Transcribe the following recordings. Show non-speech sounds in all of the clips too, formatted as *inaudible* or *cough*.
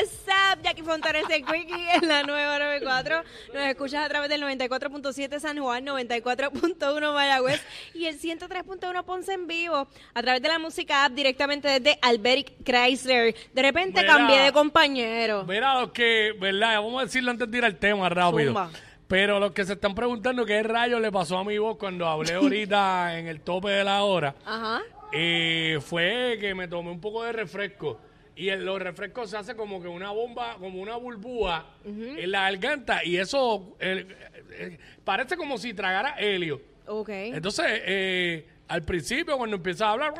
What's up? Jackie Fontanes de Quickie *laughs* en la 994. Nos escuchas a través del 94.7 San Juan, 94.1 Mayagüez y el 103.1 Ponce en vivo a través de la música app directamente desde Alberic Chrysler. De repente Mira. cambié de compañero. Mira los que, ¿verdad? Vamos a decirlo antes de ir al tema rápido. Zumba. Pero los que se están preguntando qué rayos le pasó a mi voz cuando hablé ahorita *laughs* en el tope de la hora, Ajá. eh, fue que me tomé un poco de refresco. Y en los refrescos se hace como que una bomba, como una burbuja en la garganta. Y eso eh, eh, parece como si tragara helio. Ok. Entonces, eh, al principio, cuando empieza a hablar,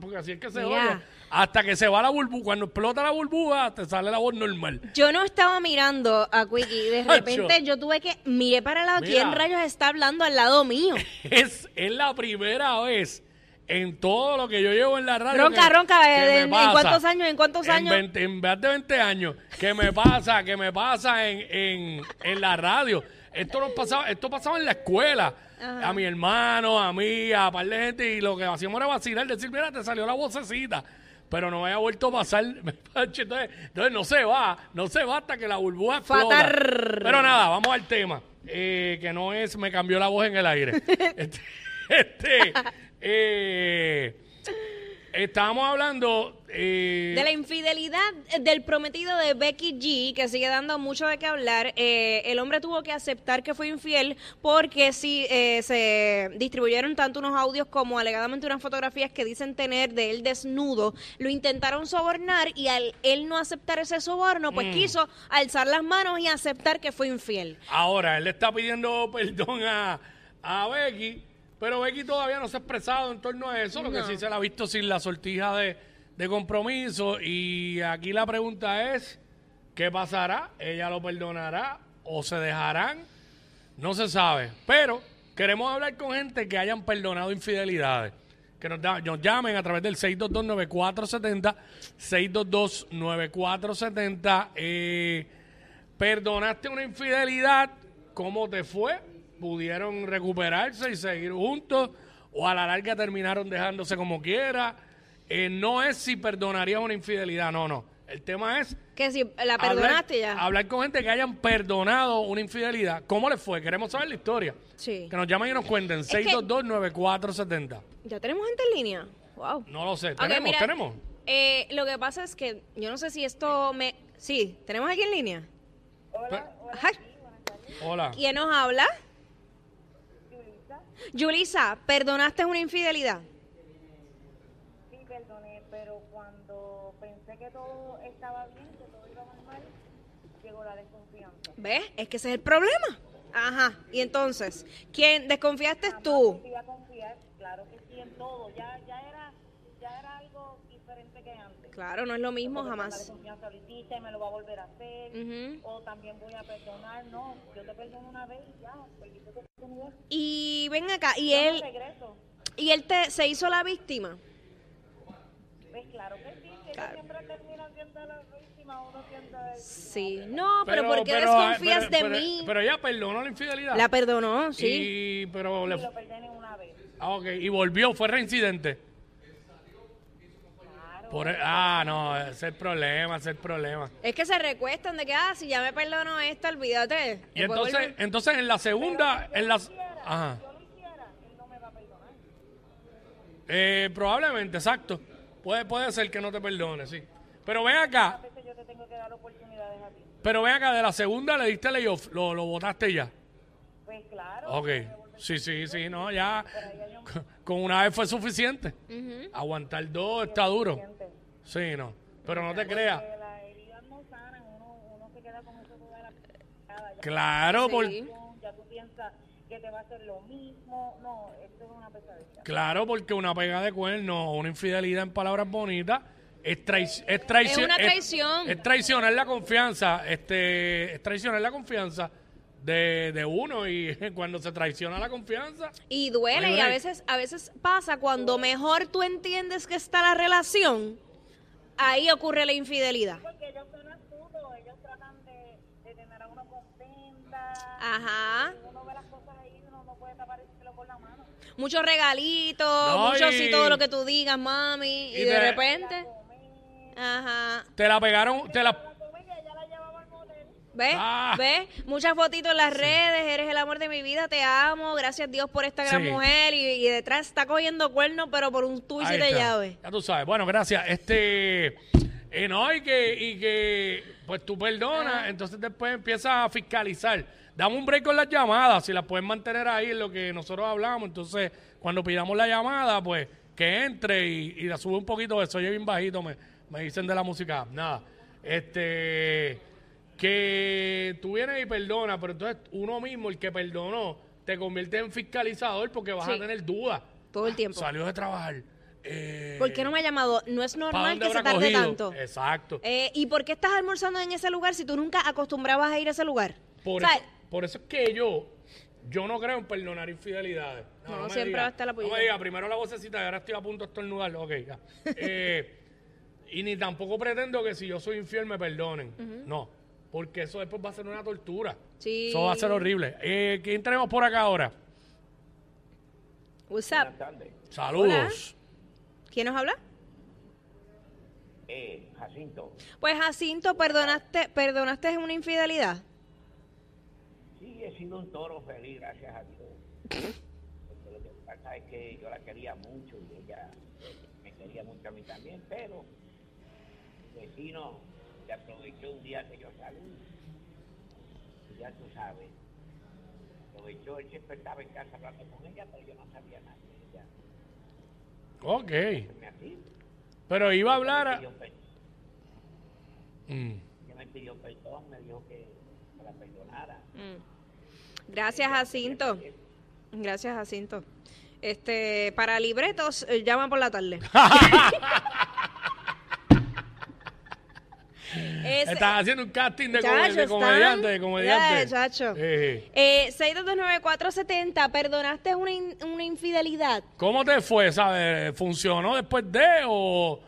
porque así es que se Mira. oye, hasta que se va la burbuja, cuando explota la burbuja, te sale la voz normal. Yo no estaba mirando a Quickie. De *laughs* repente yo tuve que miré para el lado. ¿Quién rayos está hablando al lado mío? *laughs* Es, es la primera vez en todo lo que yo llevo en la radio. Ronca, que- ronca, que ¿en- en cuántos años? ¿En cuántos En años? 20 en más de 20 años. Que me pasa, que me pasa en, en, en la radio. Esto no pasaba, esto pasaba en la escuela. A mi hermano, a mí, a par de gente. Y lo que hacíamos era vacilar, decir, mira, te salió la vocecita. Pero no me había vuelto a pasar. *laughs* Entonces, entonces no se va, no se va hasta que la burbuja explota. Fatar. Pero nada, vamos al tema. eh, que no es, me cambió la voz en el aire. *laughs* este, este, eh, estábamos hablando eh, De la infidelidad del prometido de Becky G, que sigue dando mucho de qué hablar. Eh, el hombre tuvo que aceptar que fue infiel porque sí eh, se distribuyeron tanto unos audios como alegadamente unas fotografías que dicen tener de él desnudo. Lo intentaron sobornar y al él no aceptar ese soborno, Mm. pues quiso alzar las manos y aceptar que fue infiel. Ahora, él le está pidiendo perdón a, a Becky, pero Becky todavía no se ha expresado en torno a eso, lo que No. sí se la ha visto sin la sortija de, de compromiso. Y aquí la pregunta es, ¿qué pasará? ¿Ella lo perdonará o se dejarán? No se sabe, pero queremos hablar con gente que hayan perdonado infidelidades. Que nos, da- nos llamen a través del 622-9470, 622-9470. Eh, ¿Perdonaste una infidelidad? ¿Cómo te fue? ¿Pudieron recuperarse y seguir juntos? ¿O a la larga terminaron dejándose como quiera? Eh, no es si perdonarías una infidelidad, no, no. El tema es Que si la perdonaste hablar, ya. hablar con gente que hayan perdonado una infidelidad. ¿Cómo les fue? Queremos saber la historia. Sí. Que nos llamen y nos cuenten. que- 622-9470. ¿Ya tenemos gente en línea? Wow. No lo sé. ¿Tenemos? mira, ¿Tenemos? eh, lo que pasa es que yo no sé si esto me... Sí, ¿tenemos aquí en línea? Pe- Ajá. Hola. ¿Quién nos habla? Yulisa, ¿perdonaste una infidelidad? Sí, perdoné, pero cuando pensé que todo estaba bien, que todo iba normal, llegó la desconfianza. ¿Ves? Es que ese es el problema. Ajá. Y entonces, ¿quién desconfiaste tú? Iba a confiar, claro que sí, en todo. Ya, ya, era, ya era algo diferente que antes. Claro, no es lo mismo Porque con La jamás. desconfianza lo hiciste, me lo va a volver a hacer. Ujú. O también voy a perdonar. No, yo te perdono una vez y ya, oportunidad. Y ven acá, y Yo él, y él te, se hizo la víctima. Pues claro que sí, que Claro. ellos siempre terminan siendo la víctima, uno siendo el Sí. No, pero, ¿por qué desconfías pero- de pero- mí? Pero ella perdonó la infidelidad. la perdonó, sí. Y, pero le, y lo perdoné una vez. ah, ok, y volvió, fue reincidente. Por e- ah, no, ese es el problema, ese es el problema. Es que se recuestan de que, ah, si ya me perdono esta, olvídate. Y entonces, entonces en la segunda, en las, ajá, Yo lo hiciera, él no me va a perdonar. eh, probablemente, exacto. Puede, puede ser que no te perdone, sí. Pero ven acá, yo te tengo que dar oportunidades a ti. pero ven acá, de la segunda le diste layoff, lo, lo votaste ya. Pues claro. Ok, sí, sí, sí, no, ya, con- con una vez fue suficiente. Aguantar dos está duro. Sí, no, pero no te creas. Que las heridas no sanan, uno, uno se queda con eso toda la Claro, Sí. por, ya tú piensas que te va a hacer lo mismo. No, esto es una pesadilla. claro, porque una pega de cuerno, una infidelidad en palabras bonitas, es, traic- es traición. Es una traición. Es, traicionar la confianza, este, es traicionar la confianza de, de uno y *laughs* cuando se traiciona la confianza. Y duele, y a veces, a veces pasa cuando mejor tú entiendes que está la relación, ahí ocurre la infidelidad. Porque ellos son astutos, ellos tratan de, de tener a uno contenta. Ajá. Y uno ve las cosas ahí, uno no puede tapar el pelo con la mano. Muchos regalitos, No, muchos y- sí, todo lo que tú digas, mami, y, y de de- repente, ajá. Te la pegaron, te la, ¿Ves? Ah. ¿Ves? Muchas fotitos en las redes, eres el amor de mi vida, te amo, gracias Dios por esta gran Sí. mujer y, y detrás está cogiendo cuernos, pero por un y siete está. llaves. Ya tú sabes. Bueno, gracias. Este. eh, no, y que, y que, pues tú perdonas, entonces después empiezas a fiscalizar. Dame un break con las llamadas, si las pueden mantener ahí lo que nosotros hablamos. Entonces, cuando pidamos la llamada, pues que entre y, y la sube un poquito, eso oye bien bajito, me, me dicen de la música. Nada. Este. Que tú vienes y perdonas, pero entonces uno mismo, el que perdonó, te convierte en fiscalizador porque vas a Sí. tener dudas. Todo el tiempo. Salió de trabajar. Eh, ¿Por qué no me ha llamado? No es ¿para normal que se tarde cogido? tanto. Exacto. Eh, ¿Y por qué estás almorzando en ese lugar si tú nunca acostumbrabas a ir a ese lugar? por, o sea, eso, por eso es que yo, yo no creo en perdonar infidelidades. No, siempre diga. va a estar la No me pollita. diga, primero la vocecita y ahora estoy a punto de estornudar. Ok, ya. *laughs* Eh, y ni tampoco pretendo que si yo soy infiel me perdonen. No, porque eso después va a ser una tortura. Sí. Eso va a ser horrible. Eh, ¿Quién tenemos por acá ahora? What's up? Saludos. ¿Quién nos habla? Eh, Jacinto, Pues Jacinto, perdonaste, perdonaste una infidelidad. sí he sido un toro feliz, gracias a Dios. Porque lo que pasa es que yo la quería mucho y ella me quería mucho a mí también, pero mi vecino se aprovechó un día que yo salí. Y ya tú sabes, aprovechó, él siempre estaba en casa hablando con ella, pero yo no sabía nada de ella. Ok. Pero iba a hablar... a- Mm. me pidió perdón, me dijo que me la perdonara. Gracias, Jacinto. Gracias, Jacinto. Este, para libretos, eh, llama por la tarde. *laughs* *laughs* Estás haciendo un casting de, Chacho, de comediante, de comediante. Ya, chacho. Eh, Eh, 6229470, ¿perdonaste una, in- una infidelidad? ¿Cómo te fue? ¿Sabes? ¿Funcionó después de o,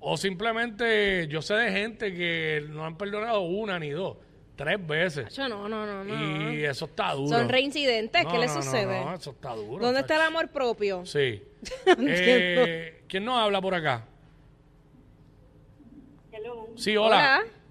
o simplemente yo sé de gente que no han perdonado una ni dos, tres veces? Chacho, no, no, no, no. Y eso está duro. Son reincidentes, No, ¿qué le no, sucede? No, eso está duro. ¿Dónde está el amor propio? Sí. *laughs* Eh, ¿Quién nos habla por acá? Sí, hola. con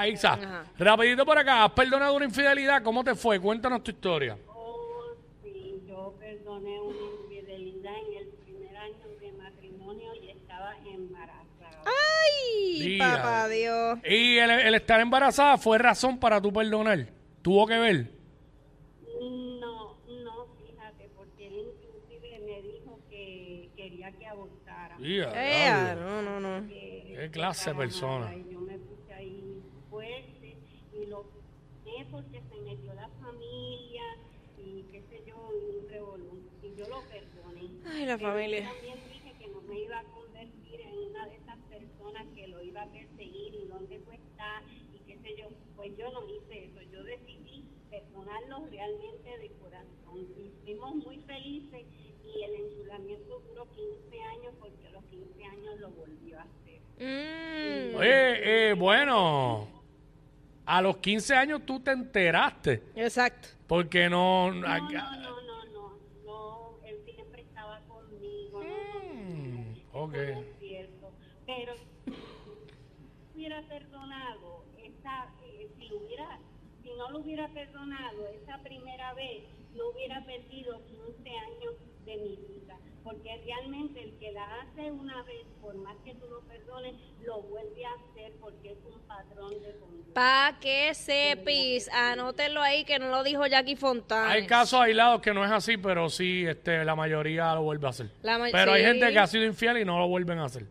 Aisha. Aixa, Ajá. rapidito por acá. ¿Has perdonado una infidelidad? ¿Cómo te fue? Cuéntanos tu historia. Oh, sí, yo perdoné una infidelidad en el primer año de matrimonio y estaba embarazada. ¡Ay, Diga. papá Dios! ¿Y el, el estar embarazada fue razón para tu perdonar? ¿Tuvo que ver? No, no, fíjate, porque él inclusive me dijo que quería que abortara. Diga, Eh, no, no, no. que- Qué clase de persona. trabajara, Y yo me puse ahí fuerte y lo es se metió la familia y qué sé yo, y un revolú. Y yo lo perdoné. Ay, la Pero familia. yo también dije que no me iba a convertir en una de esas personas que lo iba a perseguir y dónde tú estás y qué sé yo. Pues yo no hice eso. Yo decidí perdonarlo realmente de corazón. Y fuimos muy felices y el enchulamiento duró 15 años porque a los 15 años lo volvió a hacer. Mm, Oye, eh, bueno, a los 15 años tú te enteraste. exacto. Porque no... No, no, no, no, no, no, él siempre estaba conmigo. No, no, no, Mm, eso ok. no es cierto. Pero si hubiera perdonado, esa, eh, si, lo hubiera, si no lo hubiera perdonado esa primera vez, no hubiera perdido 15 años de mi vida. Porque realmente el que la hace una vez, por más que tú lo perdones, lo vuelve a hacer porque es un patrón de conducta. Pa' que sepis, anótenlo ahí que no lo dijo Jackie Fontana. Hay casos aislados que no es así, pero sí, este, la mayoría lo vuelve a hacer. La ma- pero hay sí. gente que ha sido infiel y no lo vuelven a hacer.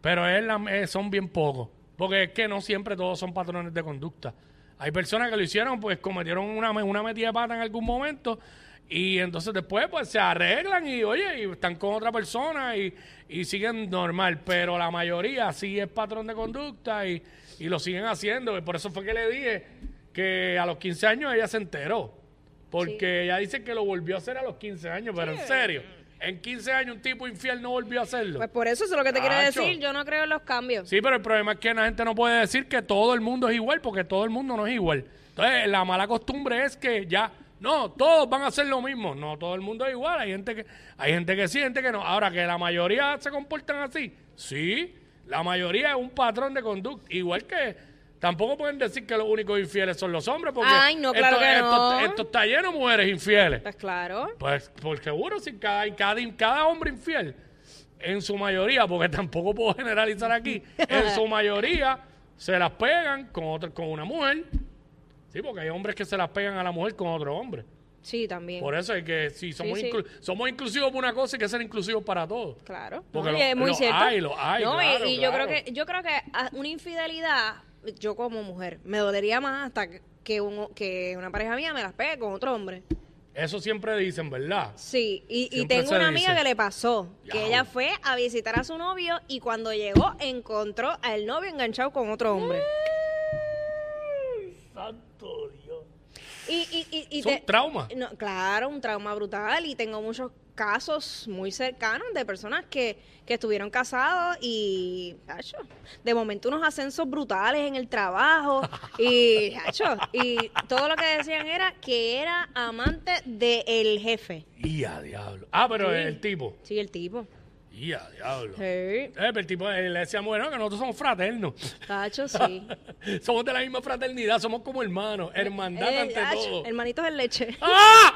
Pero es la- eh, son bien pocos. Porque es que no siempre todos son patrones de conducta. Hay personas que lo hicieron, pues cometieron una, me- una metida de pata en algún momento y entonces después pues se arreglan y oye, y están con otra persona y, y siguen normal. Pero la mayoría sí es patrón de conducta y, y lo siguen haciendo. Y por eso fue que le dije que a los 15 años ella se enteró. Porque ella dice que lo volvió a hacer a los 15 años, pero en serio, en 15 años un tipo infiel no volvió a hacerlo. Pues por eso eso es lo que te quiero decir. Yo no creo en los cambios. Sí, pero el problema es que la gente no puede decir que todo el mundo es igual, porque todo el mundo no es igual. Entonces, la mala costumbre es que ya, no, todos van a hacer lo mismo. No, todo el mundo es igual. Hay gente que, hay gente que sí, gente que no. Ahora, que la mayoría se comportan así, sí. La mayoría es un patrón de conducta. Igual que tampoco pueden decir que los únicos infieles son los hombres, porque Ay, no, claro esto, que esto- no. esto está lleno de mujeres infieles. Pues claro. Pues por seguro, si cada, cada, cada hombre infiel, en su mayoría, porque tampoco puedo generalizar aquí, en su *laughs* mayoría se las pegan con, otra, con una mujer. Sí, porque hay hombres que se las pegan a la mujer con otro hombre. Sí, también. Por eso es que si somos, Sí, sí. inclu- somos inclusivos por una cosa, hay que ser inclusivos para todos. Claro. Porque No, lo- y es muy lo cierto. hay, lo hay, No, y- claro, y, yo claro. creo que yo creo que una infidelidad, yo como mujer, me dolería más hasta que- un- que una pareja mía me las pegue con otro hombre. Eso siempre dicen, ¿verdad? Sí, y, tengo una amiga dice. que le pasó, que ella fue a visitar a su novio y cuando llegó encontró al novio enganchado con otro hombre. Dios. Y, y, y, y Son te- traumas. No, claro, un trauma brutal y tengo muchos casos muy cercanos de personas que, que estuvieron casados y, hacho, de momento unos ascensos brutales en el trabajo y, hacho, y todo lo que decían era que era amante del jefe. Y a diablo. Ah, pero Sí. el tipo. Sí, el tipo. Y a diablo. Sí, Eh, pero el tipo eh, le decía, bueno, que nosotros somos fraternos. hacho, *laughs* sí. somos de la misma fraternidad, somos como hermanos, hermandad Eh, ante hacho, todo. hermanitos en leche. ¡Ah!